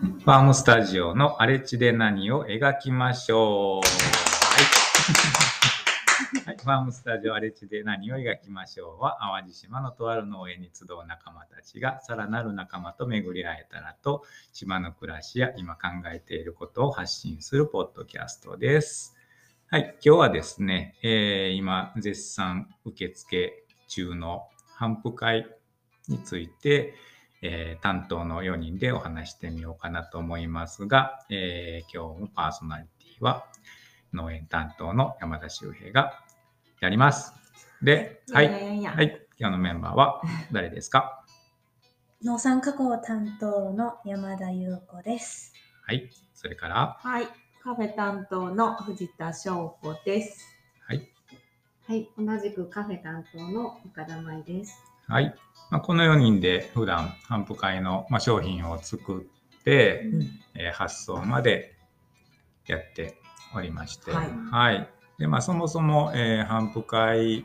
ファームスタジオの荒れ地で何を描きましょう。はい。はい、ファームスタジオ荒れ地で何を描きましょうは、淡路島のとある農園に集う仲間たちが、さらなる仲間と巡り会えたらと、島の暮らしや今考えていることを発信するポッドキャストです。はい。今日はですね、えー今、絶賛受付中の反復会について、えー担当の4人でお話してみようかなと思いますが、えー今日もパーソナリティは農園担当の山田修平がやります。で、はいはい。今日のメンバーは誰ですか？農産加工担当の山田優子です。はい。それから、はい。カフェ担当の藤田翔子です。はい。はい、同じくカフェ担当の岡田舞です。はい。まあ、この4人で普段、反復会の、まあ、商品を作って、えー発送までやっておりまして、はい。で、まあ、そもそも、えー、反復会、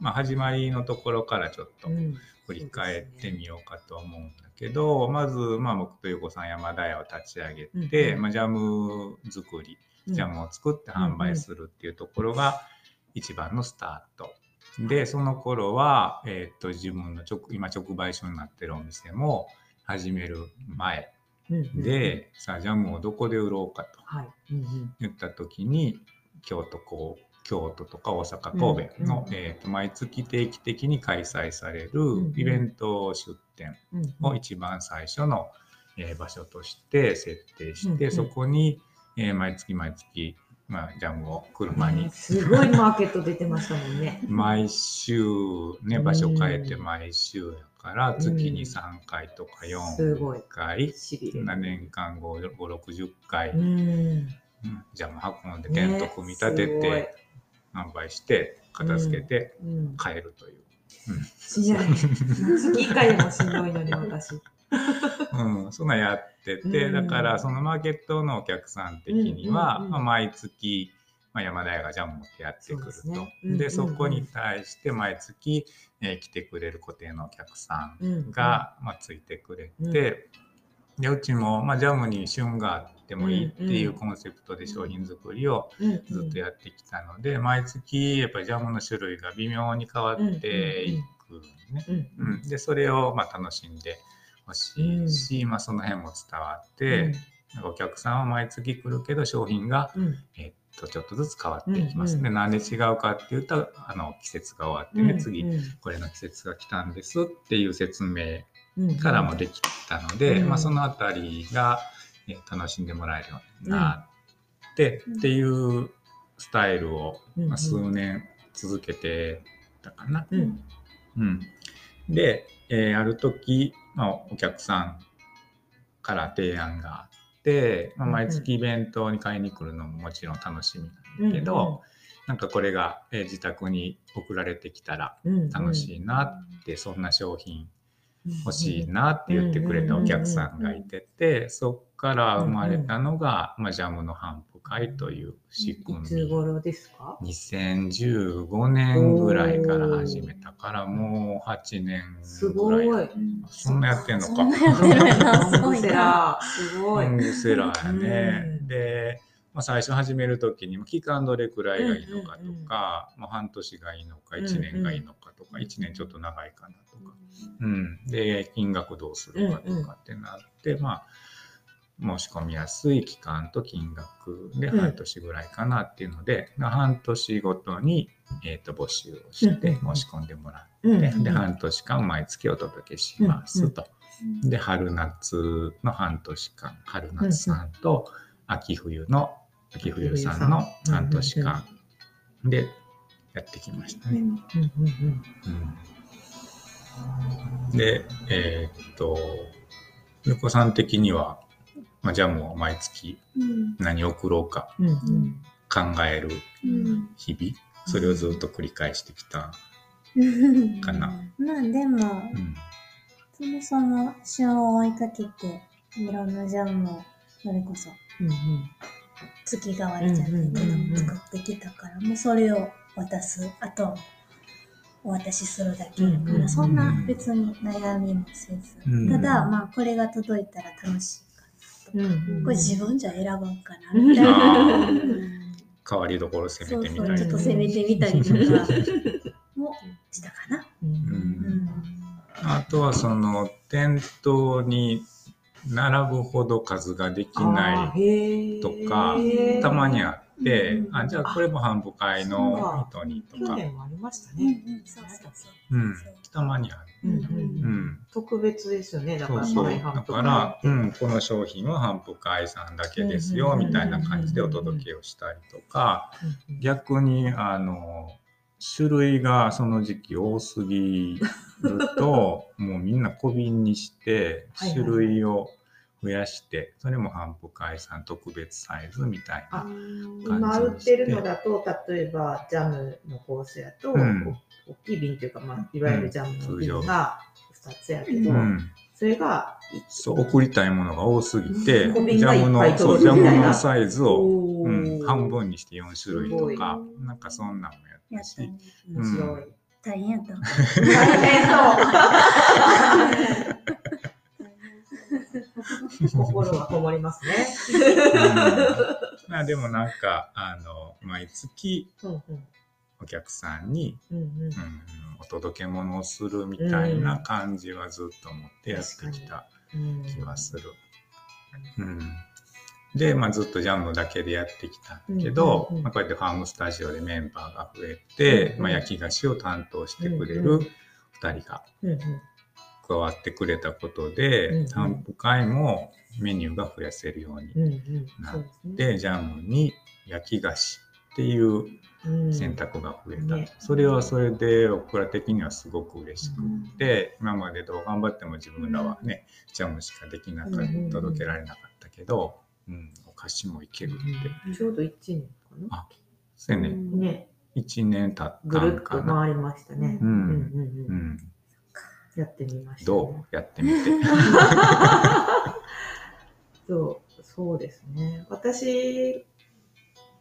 まあ、始まりのところからちょっとうん。振り返ってみようかと思うんだけど、まず、まあ、僕とゆうこさん山田屋を立ち上げて、うんうん。まあ、ジャム作り、ジャムを作って販売するっていうところが一番のスタート。で、その頃は、えーっと、自分の直、今直売所になってるお店も始める前で、さあ、ジャムをどこで売ろうかと言った時に、京都こう、京都とか大阪、神戸の、うんえーっと毎月定期的に開催されるんイベント出店うんを一番最初の、えー場所として設定して、そこに、えー毎月毎月、まあ、ジャムを車にすごいマーケット出てましたもんね。毎週ね場所変えて毎週やからん月に3回とかすごい4回、しびれる。7年間560回、うん。うんジャム運んでテント組み立てて販売して片付けてうん。帰るという、しんどい。月1回でもしんどいのに私。うんそんなんやってて、うん。だからそのマーケットのお客さん的には、まあ、毎月、まあ、山田屋がジャム持ってやってくると。でそこに対して毎月、えー来てくれる固定のお客さんうんが、まあ、ついてくれて、でうちも、まあ、ジャムに旬があってもいいっていうコンセプトで商品作りをうんずっとやってきたので、毎月やっぱりジャムの種類が微妙に変わっていくね。うん。うん。でそれをまあ楽しんでほしいし、まあ、その辺も伝わって、なんかお客さんは毎月来るけど商品が、うん。えっとちょっとずつ変わっていきます。うんうんでなんで違うかっていうとあの季節が終わってね、次うん。これの季節が来たんですっていう説明うんからもできたので、うんまあ、そのあたりが、え楽しんでもらえるようになって、うん。っていうスタイルを、うん。まあ、数年続けてたかな。うん。うん、で、えーある時、まあ、お客さんから提案があって、まあ、うんうん。毎月イベントに買いに来るのももちろん楽しみなんだけど、なんかこれが、えー自宅に送られてきたら楽しいなって、そんな商品欲しいなって言ってくれたお客さんがいてて、そっから生まれたのが、まあ、ジャムの反復会という仕組いつみ。頃ですか？2015年ぐらいから始めたから、もう8年すごい。ぐらい。そんなやってんのか。そんなやってるんやな、すごいすごい。ロングセラーやね。うんで、まあ、最初始めるときに、まあ期間どれくらいがいいのかとか、まあ、半年がいいのか、1年がいいのかとか、1年ちょっと長いかなとか、うん、で、金額どうするかとかってなって、まあ、申し込みやすい期間と金額でうん。半年ぐらいかなっていうので、半年ごとに、えー、と募集をしてうん。申し込んでもらって、うん。で半年間毎月お届けしますと。で春夏の半年間春夏さんと秋冬の秋冬さんの半年間でやってきましたね。うん。うん。うん。うん。でえーっとゆうこさん的には、まあ、ジャムを毎月うん。何送ろうか考えるうん。日々それをずっと繰り返してきた。うん。かな。まあでも、うん。そもそも旬を追いかけて、いろんなジャムを、それこそうん月替わりじゃないけど、作ってきたから、もうそれを渡す、あと、お渡しするだけ。だから、うんうんうん。そんな別に悩みもせず、うん。ただ、まあ、これが届いたら楽しいこれ自分じゃ選ばんかな。みたいあな。ー変わりどころ攻めてみたりそうそう。ちょっと攻めてみたりとかもしたかな。うん。うんあとはその店頭に並ぶほど数ができないいとかたまにあうんあじゃあこれも販布会の人にと去か、年もありましたね。うそうそう。うん、たまにある。うんうんううんん特別ですよね。だからそうそう。だから、うん、この商品は販布会さんだけですよ、うんみたいな感じでお届けをしたりとか、逆に、あの、種類がその時期多すぎると、もうみんな小瓶にして、はいはい種類を増やして、それも販布会さん特別サイズみたいな。今売ってるのだと、例えばジャムのコースやと、うん。大きい瓶というか、まあ、いわゆるジャムの瓶が2つやけど、うん、それがそう送りたいものが多すぎて、ジャムのそうジャムのサイズを、おうん、ー半分にして4種類とかなんかそんなんもやっし。やったたね。面白い。大変やった。心がこもりますね。まあでもなんか、あの、毎月お客さんに、うんうん。うん、お届け物をするみたいな感じはずっと思ってやってきたうん気はする。うん。で、まあずっとジャムだけでやってきたけど、まあこうやってファームスタジオでメンバーが増えて、まあ焼き菓子を担当してくれる2人が加わってくれたことで、うんうん。会もメニューが増やせるようにうんうん。そうですね。で、ジャムに焼き菓子っていううん。選択が増えた。ね。それはそれで僕ら的にはすごく嬉しくって、今までどう頑張っても自分らはね、ジャムしかできなかった、うんうんうん届けられなかったけど、うん、お菓子もいけるって。ちょうど1年かな。あそうやね、ね、1年経ぐるったんかな。回りましたね。うん。うんうんううんん、やってみました、どう？やってみて。そう、そうですね。私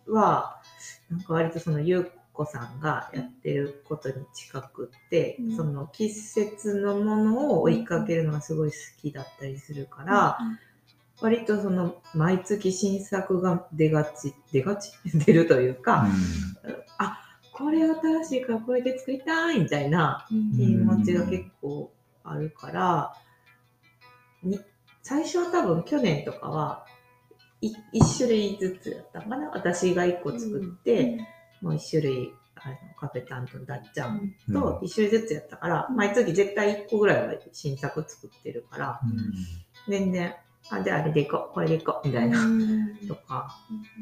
は、なんか割とそのゆうこさんがやってることに近くって、うん。その季節のものを追いかけるのがすごい好きだったりするから、割とその毎月新作が出がち、出がち？出るというか、あ、これ新しいからこれで作りたいみたいな気持ちが結構あるから、に最初は多分去年とかはい一種類ずつやったかな？私が一個作って、もう一種類あのカフェ担当のだっちゃんうん。と一種類ずつやったから、毎月絶対一個ぐらいは新作作ってるから全然あじゃああれでいこう。これでいこう。みたいな、とか。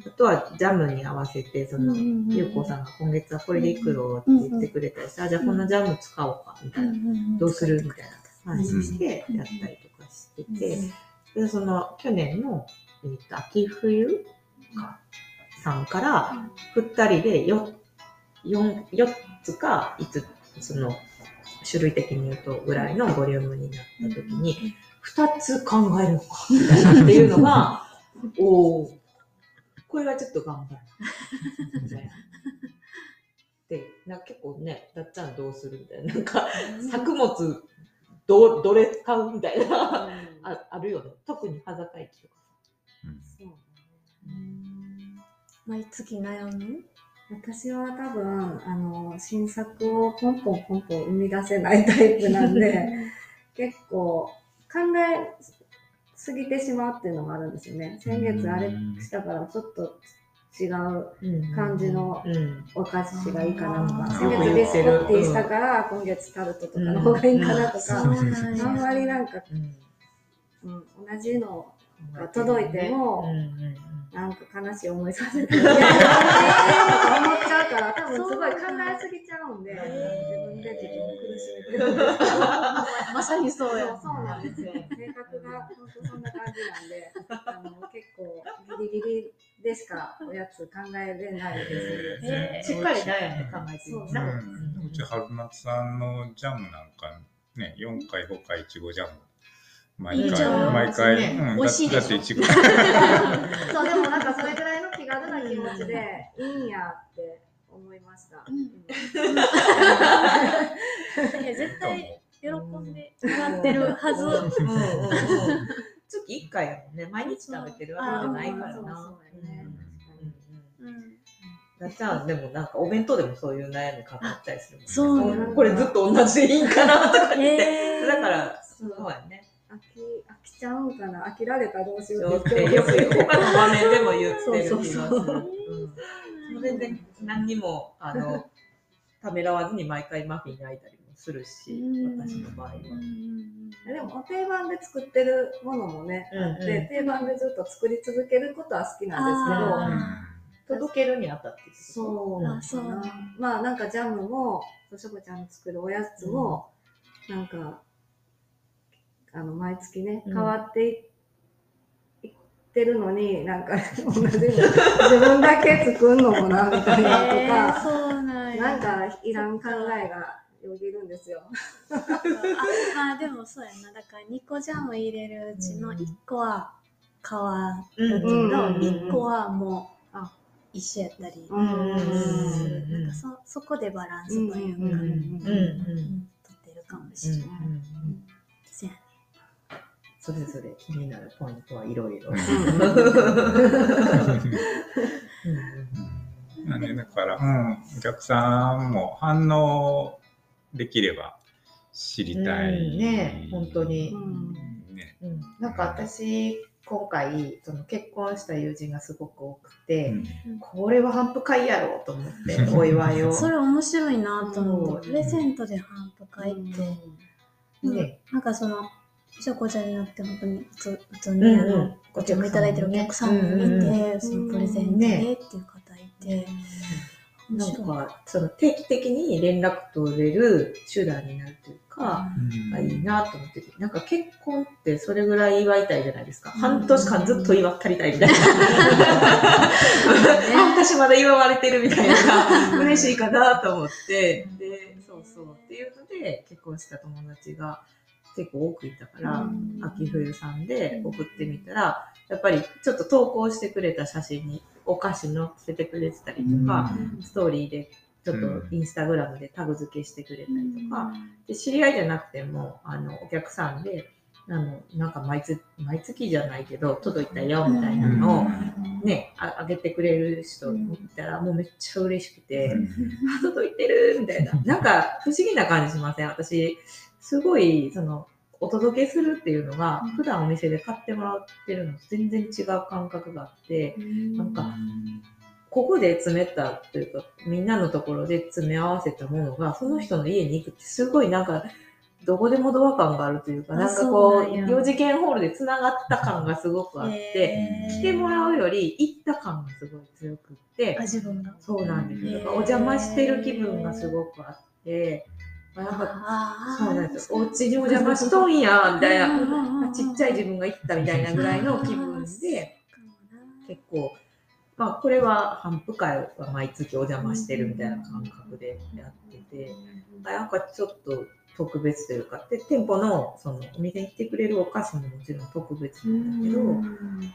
あとはジャムに合わせてその、ゆうこさんが今月はこれでいくよって言ってくれたりして、あじゃあこのジャム使おうかみたいな、どうするみたいな話してやったりとかしてて、でその去年の、えーと秋冬かさんから2人で 4, 4, 4つか5つその種類的に言うとぐらいのボリュームになった時に2つ考えるのか。みたいなっていうのがおおこれはちょっと頑張る。みたいな。でなんか結構ねだっちゃんどうするみたいな。なんか作物どどれ使うみたいな。ああるよね。特に羽坂駅とか毎月悩む？私は多分あの新作をポンポンポンポン生み出せないタイプなんで 結構考えすぎてしまうっていうのがあるんですよね。先月あれしたからちょっと違う感じのうんお菓子がいいかなとか。うん。先月ビスコッティしたから今月タルトとかの方がいいかなとか、あんまりなんか、うんうん、同じのが届いてもなんか悲しい思いさせてか思っちゃうから、多分すごい考えすぎちゃうんで、自分で自分を苦しめてるんです、まさにそうや。そうなんですよ。性格が本当そんな感じなんで、あの結構ギリギリでしかおやつ考えれないです。しっかり悩んで考えてるう。んうち春夏さんのジャムなんかね、4回、5回いちごジャム。毎いいじゃ回、毎回、ねうん美味しいでしょだっていちご。そう、でもなんかそれぐらいの気軽な気持ちでいいんやって思いました。うん いや絶対喜んでもらってるはず。月1回やもんね。毎日食べてるわけじゃないからな。そうそうやねうんうんうんうん。なっちゃん、でもなんかお弁当でもそういう悩みかかったりするもんね。そうこれずっと同じでいいんかなとか言って。へーだから、そうやね。飽き、飽きちゃうんかな飽きられたらどうしようよくよく他の場面でも言ってる気がする。全然何にも、あの、ためらわずに毎回マフィン焼いたりもするし、私の場合は。でも定番で作ってるものもね、うんうん。あって定番でずっと作り続けることは好きなんですけど、届けるにあたってそう。あそう。まあなんかジャムも、しょこちゃんの作るおやつも、なんか、あの、毎月ね、うん。変わってい,、ってるのに、なんか同じの自分だけ作るのもな、みたいなとか、そうなんや。なんかいらん考えがよぎるんですよ。あまあでもそうやな。だから2個ジャム入れるうちの1個は変わるけど、うんうん1個はもうあ一緒やったり。なんかそそこでバランスというか、取ってるかもしれない。それぞれ気になるポイントはいろいろ。なんでだから、うん、お客さんも反応できれば知りたい。うんね本当に。うん。ね。うんなんか私、今回、その結婚した友人がすごく多くて、これは反復会やろうと思って、お祝いを。それ面白いなと思って、うん。プレゼントで反復会って、うん。ね。なんかその、しょこちゃんじゃなくて、本当に普通普通に、うんうん。あのご注文いただいてるお客さんもいて、うんうんうそのプレゼントでっていう方いて、面なん。か、その定期的に連絡取れる手段になるというか、うん。あいいなと思ってて、なんか結婚ってそれぐらい祝いたいじゃないですか。半年間ずっと祝ったりたいみたいな。半年まだ祝われてるみたいな。のが嬉しいかなと思って、で、そうそう。っていうので、結婚した友達が結構多くいたから、うん。秋冬さんで送ってみたら、やっぱりちょっと投稿してくれた写真にお菓子載せてくれてたりとか、ストーリーでちょっとインスタグラムでタグ付けしてくれたりとか、で知り合いじゃなくても、あの、お客さんで、あの、なんか毎月、毎月じゃないけど、届いたよみたいなのをね、ああげてくれる人見たら、もうめっちゃ嬉しくて、あ届いてるみたいな。なんか不思議な感じしません？私、すごい、その、お届けするっていうのが、普段お店で買ってもらってるのと全然違う感覚があって、なんか、ここで詰めたというか、みんなのところで詰め合わせたものが、その人の家に行くってすごいなんか、どこでもドア感があるというか、あなんかそこう、うなんや。4次元ホールで繋がった感がすごくあって、来てもらうより行った感がすごい強くってあ、、自分が。そうなんです。お邪魔してる気分がすごくあって、あなんかあそうなんですよ。お家にお邪魔しとんや、みたいな。なちっちゃい自分が行ったみたいなぐらいの気分で、結構、まあこれは反復会は毎月お邪魔してるみたいな感覚でやってて、あなんかちょっと特別というか、で店舗のそのお店に来てくれるお菓子ももちろん特別なんだけど、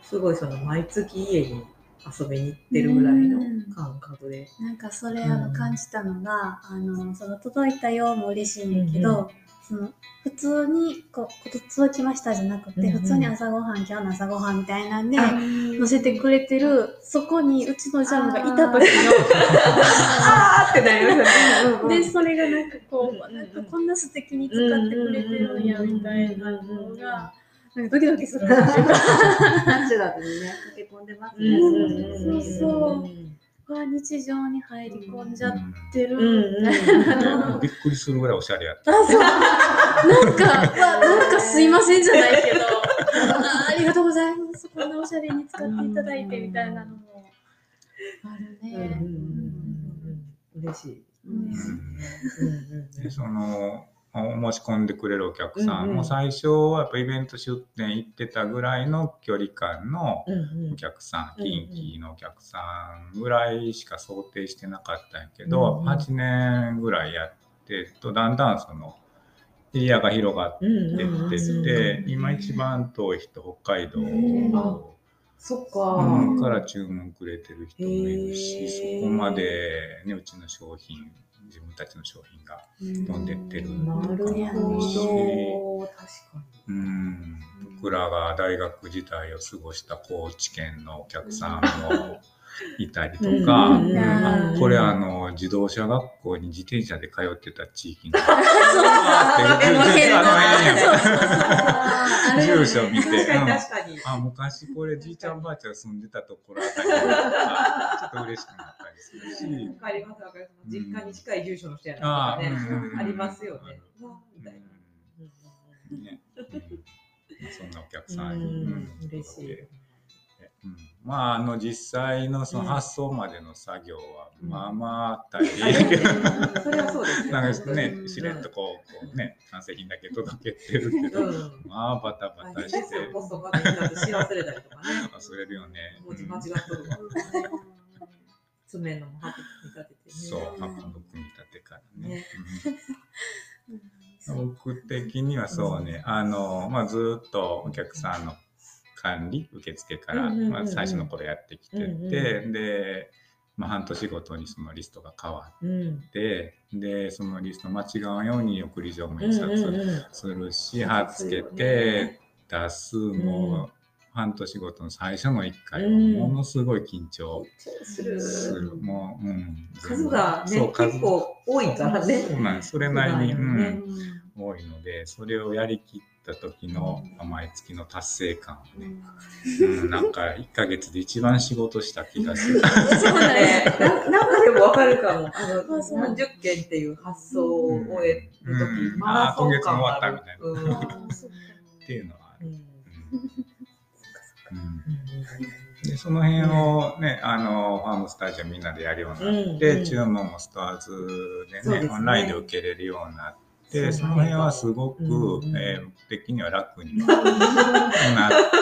すごいその毎月家に遊びに行ってるぐらいの感覚で。なんかそれあの感じたのが、あのその届いたよも嬉しいんだけど、うんその普通にこうこ届きましたじゃなくて、うんうん普通に朝ごはん今日の朝ごはんみたいなんであ載せてくれてるそこにうちのジャムがいた時 あーってなりますよのね。でそれがなんかこう、うんなんかこんな素敵に使ってくれてるんやみたいなのが。なんかドキドキするっていうか、ナチュラルにね、溶け込んでますね。そうそうわ日常に入り込んじゃってる。びっくりするぐらいおしゃれやった。あ、そう。なんか、わなんかすいませんじゃないけど、あありがとうございます。こんなおしゃれに使っていただいてみたいなのもあるうんうんうんね。うん嬉しい。うんうんうんでそのお申し込んでくれるお客さん。も最初はやっぱイベント出店行ってたぐらいの距離感のうんお客さん、近畿のお客さんぐらいしか想定してなかったんやけど、うんうん。8年ぐらいやってるとだんだんそのエリアが広がってうんってうんって、今一番遠い人北海道。あそっか。うんから注文くれてる人もいるへー。し、そこまで、ね、うちの商品自分たちの商品が飛んでってるなるほど。確かうん、僕らが大学時代を過ごした高知県のお客さんも いたりとか、うん。これあの自動車学校に自転車で通ってた地域のそう。そう。そう。ああの辺のあの辺や住所見て、確かにうん確かに。あ昔これじいちゃんばあちゃん住んでたところあたちょっと嬉しくなったりするし。わかりますわかります。実家に近い住所の人やあな。とかね。ありますよね。みたいね。うん。そんなお客さんうに、ん嬉しい。うんまああの実際のそのうん発送までの作業は、うんまあまあ大あ変やけど、それはそうですよなんかねうんしれっとこうこうね完成品だけ届けてるけど、うん。まあバタバタしてれたりとかね。忘れるよね。文字間違っとるわ。爪のもハ見立ててね。そう、箱の組み立てからね。僕的にはそうね、あの、まあ、ずっとお客さんの管理、受付から、うんうんうんうんまあ、最初の頃やってきてて、うんうんで、まあ、半年ごとにそのリストが変わうん。って、で、そのリスト間違わんように送り状もうん印刷うんうんするし、貼っつけて、出す、もう、半年ごとの最初の1回はうんものすごい緊張する。する。もう、うん。数がねそう、数結構多いからね。そうなん。それなりに、うん、多いので、それをやりきった時のうん。毎月の達成感はね、うん、なんか1ヶ月で一番仕事した気がする。そうだね。ね、ななんかでもわかるかも。あの、あそう。何十件っていう発想を終えるとき、うん。マラソン今月終わったみたいな。うん。っていうのはある。うん。でその辺をね、あの、ファームスタジオみんなでやるようになって、うんうん。注文もストアーズでねね。オンラインで受けれるようになって、そそうの辺はすごく、うんえー僕的には楽に なっ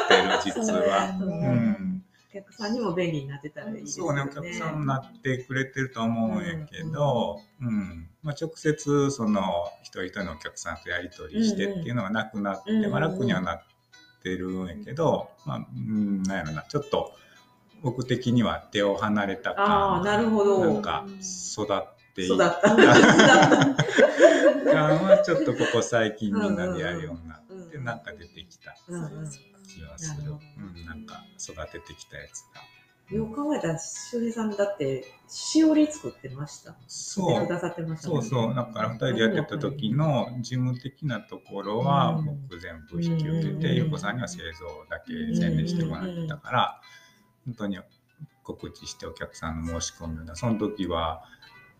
てる、実は。ううん。お客さんにも便利になってたらいいですよね。そうね、お客さんになってくれてると思うんやけど、うん。まあ、直接その一人一人のお客さんとやり取りしてっていうのがなくなって、うんうんまあ、楽にはなってるんやけど、まあ、うん、なんやろな、ちょっと僕的には手を離れたあ感あ、なるほど。なんか育ってい育った。感はちょっとここ最近みんなでやるようになって、うんなんか出てきた。気がする。うん、なんか育ててきたやつが。よく考えたら、しおりさんだって、しおり作ってました。そう。作ってくださってましたね。そうそう、だから2人でやってた時の事務的なところはうん。僕全部引き受けて、うん。ゆうこさんには製造だけ宣伝してもらってたから、本当に告知してお客さんの申し込みをその時は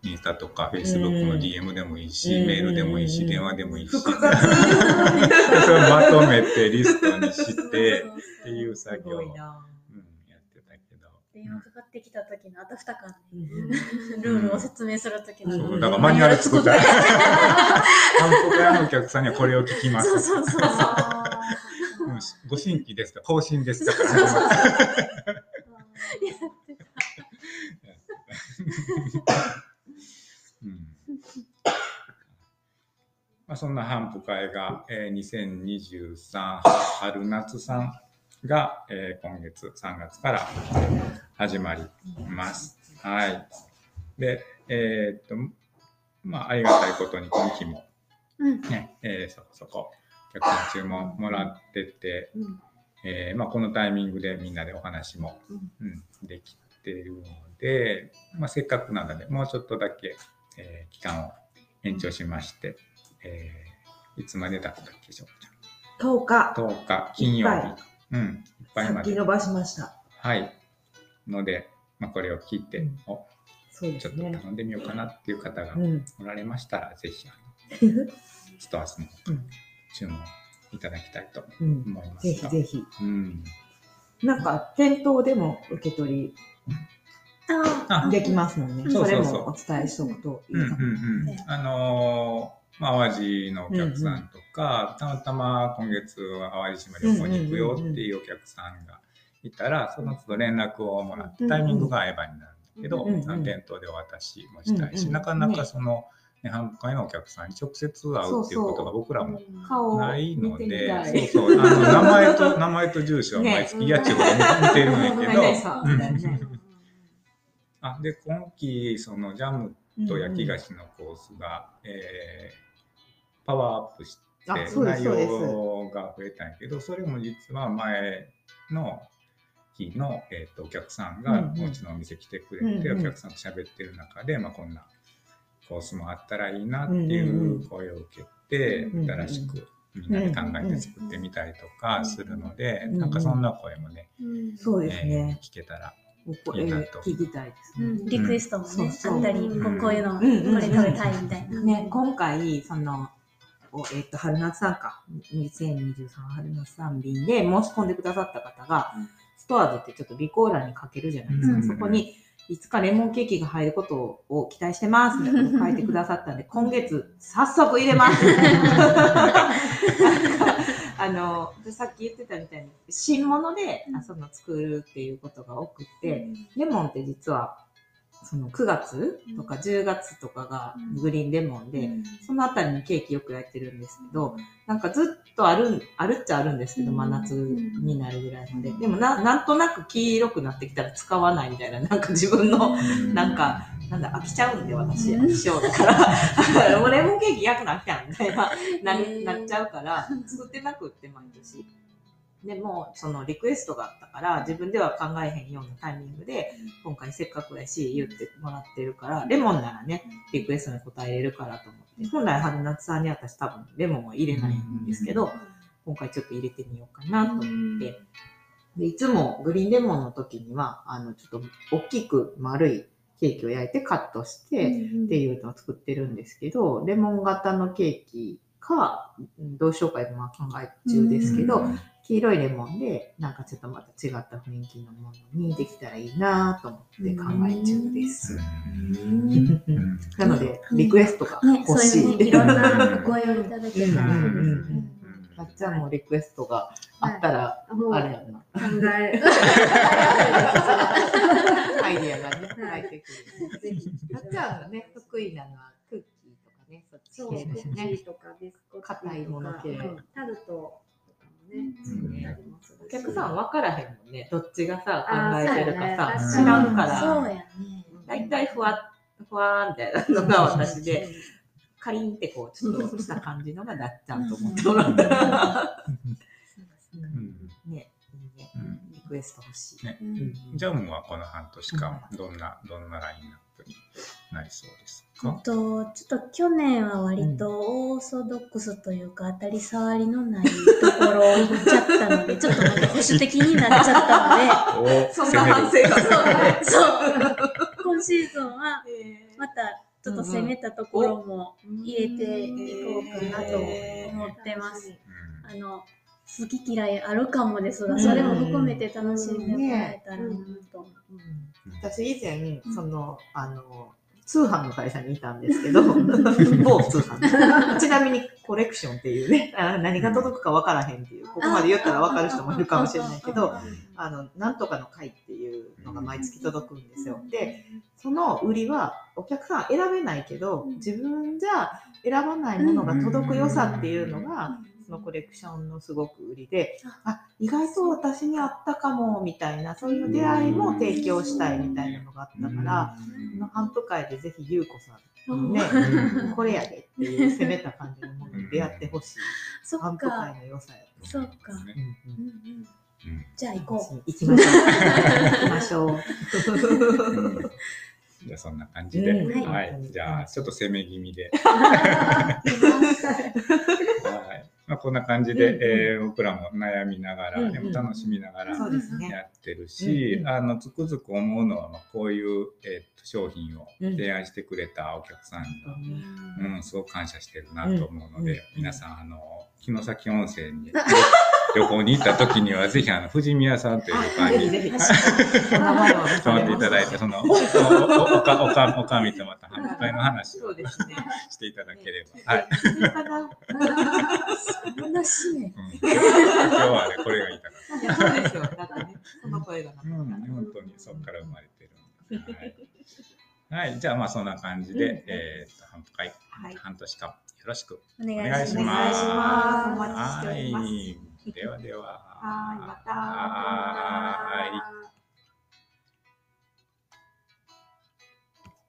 インスタとかフェイスブックの DM でもいいし、うん。メールでもいいし、電話でもいいし、複雑。それをまとめてリストにしてっていうす作業を、うん。やってたけど。電話かかってきた時のあたふた感ね。うん。ルールを説明する時の、うん。そうだからマニュアル作った。韓国屋のお客さんにはこれを聞きます。そうそうそうそう。うん。ご新規ですか？更新ですか？から始まってやってたうんまあ、そんな反復会が、えー、2023春夏さんが、えー今月3月から始まります。はい。で、えーっと、まあ、ありがたいことに今期もうんね、えーそこそこお客さん注文もらってて、うんえーまあ、このタイミングでみんなでお話も、うんできているので、まあ、せっかくなのでもうちょっとだけ、えー期間を延長しまして、えーいつまでだったっけ、しょうち10日、ゃん。10日金曜いっ日。うん、いっぱいまで。先延ばしました。はい。ので、まあ、これを聞いて、うんおそうですね。ちょっと頼んでみようかなっていう方がうん。おられましたら、ぜひ、あのストアスの方からうん注文いただきたいとうん。思いますぜひが。ぜひ。うん。なんか、店頭でも受け取りできますもんね。うん。それもお伝えしとくというんうんいかも。うん。ね。あのーまあ、淡路のお客さんとか、たまたま今月は淡路島旅行に行くよっていうお客さんがいたら、その都度連絡をもらって、タイミングが合えばになるんだけど、うんうんあの店頭でお渡しもしたいし、うんうんなかなかその、ね、販売のお客さんに直接会うっていうことが僕らもないので。そうそう、あの名前と、名前と住所は毎月家賃を見てるんやけど、あで、今期、そのジャムと焼き菓子。子のコースが、えーパワーアップして内容が増えたんやけどそれも実は前の日の、えー、とお客さんがうんうん。うちのお店来てくれて、うんうん。お客さんと喋ってる中で、まあ、こんなコースもあったらいいなっていう声を受けて、うんうん新しくみんなで考えて作ってみたりとかするので、うんうんなんかそんな声もね、うん。そうですえーね。聞けたらお声いいなと。聞きたいですね。うんリクエストもね、そうそう。あったり、こうこういうの、これ食べたいみたいな。ね、今回、その、おえっ、と、春夏さんか、2023春夏さん便で申し込んでくださった方が、うん。ストアーズってちょっと備考欄に書けるじゃないですか。うん。そこに、いつかレモンケーキが入ることを期待してますみたいなことを書いてくださったんで、今月、早速入れます あの、さっき言ってたみたいに、新物で、あその作るっていうことが多くて、レモンって実は、その9月とか10月とかがグリーンレモンで、そのあたりにケーキよく焼いてるんですけど、なんかずっとあるん、あるっちゃあるんですけど、うん。真夏になるぐらいまで。でもな、なんとなく黄色くなってきたら使わないみたいな、なんか自分の、なんか、なんだ、飽きちゃうんで、私、うん。飽き性だから、もうレモンケーキ焼くなきゃみたいな、ななっちゃうから、作ってなくって、毎年。でも、そのリクエストがあったから、自分では考えへんようなタイミングで、今回せっかくやし、言ってもらってるから、レモンならね、リクエストに答えれるからと思って、本来春夏さんに私多分レモンは入れないんですけど、今回ちょっと入れてみようかなと思って、で、いつもグリーンレモンの時には、あの、ちょっと大きく丸いケーキを焼いてカットして、っていうのを作ってるんですけど、レモン型のケーキか、うんどうしようか今考え中ですけど、うん。黄色いレモンで、なんかちょっとまた違った雰囲気のものにできたらいいなと思って考え中です。うん。なので、リクエストがね、そう欲しい。いうね、いろんなお声をいただけたら。うん。うん。うん。うん。あっちゃん。もリクエストがあったら、もうあれやな。考え。アイディアがね、はい入ってくる。ぜひ。あっちゃんがね、得意なのはクッキーとかね、そっちそう、系クッキですね。ーとかビスコットとか硬いもの系うんタルトとかもね、お客さん分からへんもんね。どっちがさ、考えてるかさ、知らんから、そうやね。だいたいふわふわーみたいなのが私で、カリンってこう、ちょっとした感じのがだっちゃんと思ってもらったら、うん。ね、いいね。うん。リクエスト欲しい。ね。うん。ジャムはこの半年間、どんな、どんなラインナップになりそうですか？えっと、ちょっと去年は割とオーソドックスというか当たり障りのないところを行っちゃったので、ちょっとなんか保守的になっちゃったので、おそんな反省がそう、今シーズンはまたちょっと攻めたところも入れていこうかなと思ってます。あの、好き嫌いあるかもですが、それも含めて楽しんでもらえたらなと。私以前、その、あの、通販の会社にいたん。ですけど、某通販。ちなみにコレクションっていうね、あ何が届くか分からへん。っていう、ここまで言ったら分かる人もいるかもしれないけど、あの、なん。とかの会っていうのが毎月届くん。ですよ。で、その売りはお客さん。選べないけど、自分じゃ選ばないものが届く良さっていうのが、そのコレクションのすごく売りで、あ、意外と私にあったかも、みたいな、そういう出会いも提供したいみたいなのがあったから、この頒布会でぜひ、ゆうこさんにね、うん。これやでっていう攻めた感じのものに出会ってほしい。そっ頒布会か。の良さやと。そっか。思う。ねうん。うんうん。じゃあ行こ行きましょう。行きましょう。うんじゃあそんな感じで、うん。はい、じゃあちょっと攻め気味で、はいまあ、こんな感じで、うんうんえー僕らも悩みながら、うんうんでも楽しみながら。やってるし、うんうんあのつくづく思うのは、まあ、こういう、えーと商品をうん提案してくれたお客さんには、う。うん、すごく感謝してるなと思うので、うんうん皆さん、あの、城崎温泉に 旅行に行った時には、ぜひ、あの、富士宮さんという旅館に泊まっていただいて、その、お、お、お、おか、おか、おかみとまた、反対の話をそうですね。していただければ。はい。いいかな。そんなしね。うん今日はね、これが言いたかっいやそうですよ。だってね、その声がなかた。ったらうん、本当にそこから生まれてるんで。はい。はい、じゃあ、まあ、そんな感じで、うんえっと、半会、はい。半年間、よろしくお願いしま。す。お願いしますお待ちしておりますはい。ではでは。はいまたはい。